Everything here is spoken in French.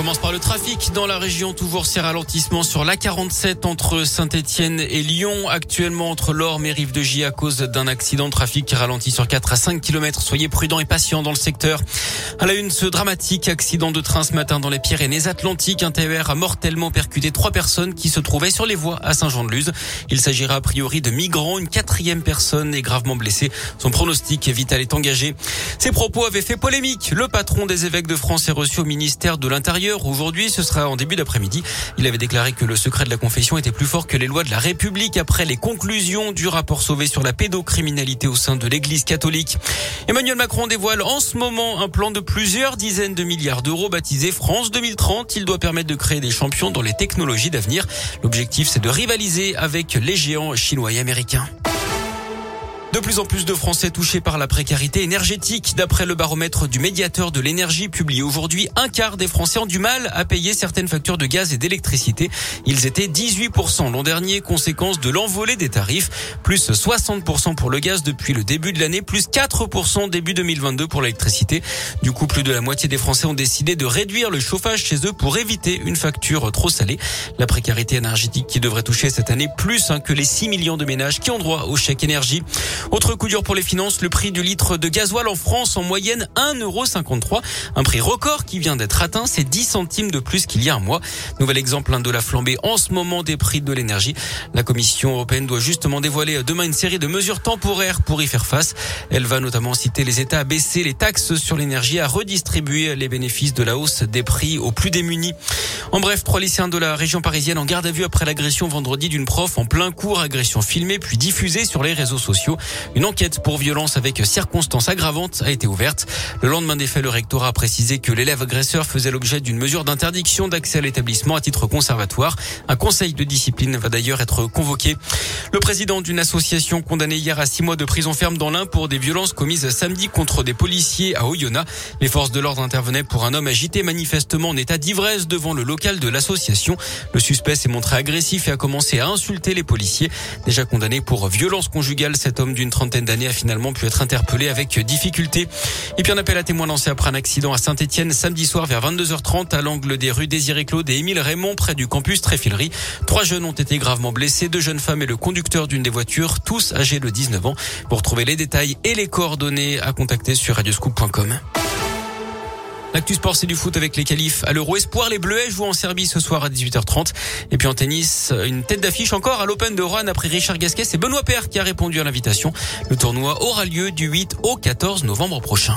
Commence par le trafic dans la région. Toujours ces ralentissements sur l'A47 entre Saint-Etienne et Lyon. Actuellement entre l'Orme et Rive de J à cause d'un accident de trafic qui ralentit sur 4 à 5 km. Soyez prudents et patients dans le secteur. À la une, ce dramatique accident de train ce matin dans les Pyrénées-Atlantiques. Un TER a mortellement percuté trois personnes qui se trouvaient sur les voies à Saint-Jean-de-Luz. Il s'agira a priori de migrants. Une quatrième personne est gravement blessée. Son pronostic vital est engagé. Ces propos avaient fait polémique. Le patron des évêques de France est reçu au ministère de l'Intérieur Aujourd'hui, ce sera en début d'après-midi. Il avait déclaré que le secret de la confession était plus fort que les lois de la République après les conclusions du rapport sauvé sur la pédocriminalité au sein de l'Église catholique. Emmanuel Macron dévoile en ce moment un plan de plusieurs dizaines de milliards d'euros baptisé France 2030. Il doit permettre de créer des champions dans les technologies d'avenir. L'objectif, c'est de rivaliser avec les géants chinois et américains. De plus en plus de Français touchés par la précarité énergétique. D'après le baromètre du médiateur de l'énergie publié aujourd'hui, un quart des Français ont du mal à payer certaines factures de gaz et d'électricité. Ils étaient 18% l'an dernier, conséquence de l'envolée des tarifs. Plus 60% pour le gaz depuis le début de l'année, plus 4% début 2022 pour l'électricité. Du coup, plus de la moitié des Français ont décidé de réduire le chauffage chez eux pour éviter une facture trop salée. La précarité énergétique qui devrait toucher cette année plus hein, que les 6 millions de ménages qui ont droit au chèque énergie. Autre coup dur pour les finances, le prix du litre de gasoil en France en moyenne 1,53€. Un prix record qui vient d'être atteint, c'est 10 centimes de plus qu'il y a un mois. Nouvel exemple de la flambée en ce moment des prix de l'énergie. La Commission européenne doit justement dévoiler demain une série de mesures temporaires pour y faire face. Elle va notamment citer les États à baisser les taxes sur l'énergie, à redistribuer les bénéfices de la hausse des prix aux plus démunis. En bref, trois lycéens de la région parisienne en garde à vue après l'agression vendredi d'une prof en plein cours, agression filmée puis diffusée sur les réseaux sociaux. Une enquête pour violence avec circonstances aggravantes a été ouverte. Le lendemain des faits, le rectorat a précisé que l'élève agresseur faisait l'objet d'une mesure d'interdiction d'accès à l'établissement à titre conservatoire. Un conseil de discipline va d'ailleurs être convoqué. Le président d'une association condamné hier à six mois de prison ferme dans l'Ain pour des violences commises samedi contre des policiers à Oyonnax. Les forces de l'ordre intervenaient pour un homme agité manifestement en état d'ivresse devant le local de l'association. Le suspect s'est montré agressif et a commencé à insulter les policiers. Déjà condamné pour violence conjugale, cet homme d'une trentaine d'années a finalement pu être interpellé avec difficulté. Et puis un appel à témoins lancé après un accident à Saint-Etienne samedi soir vers 22h30 à l'angle des rues Désiré Claude et Émile Raymond près du campus Tréfilerie. Trois jeunes ont été gravement blessés, deux jeunes femmes et le conducteur d'une des voitures, tous âgés de 19 ans. Pour trouver les détails et les coordonnées à contacter sur radioscoop.com. L'actu sport, c'est du foot avec les qualifs à l'Euro Espoir. Les Bleuets jouent en Serbie ce soir à 18h30. Et puis en tennis, une tête d'affiche encore à l'Open de Rouen après Richard Gasquet. C'est Benoît Père qui a répondu à l'invitation. Le tournoi aura lieu du 8 au 14 novembre prochain.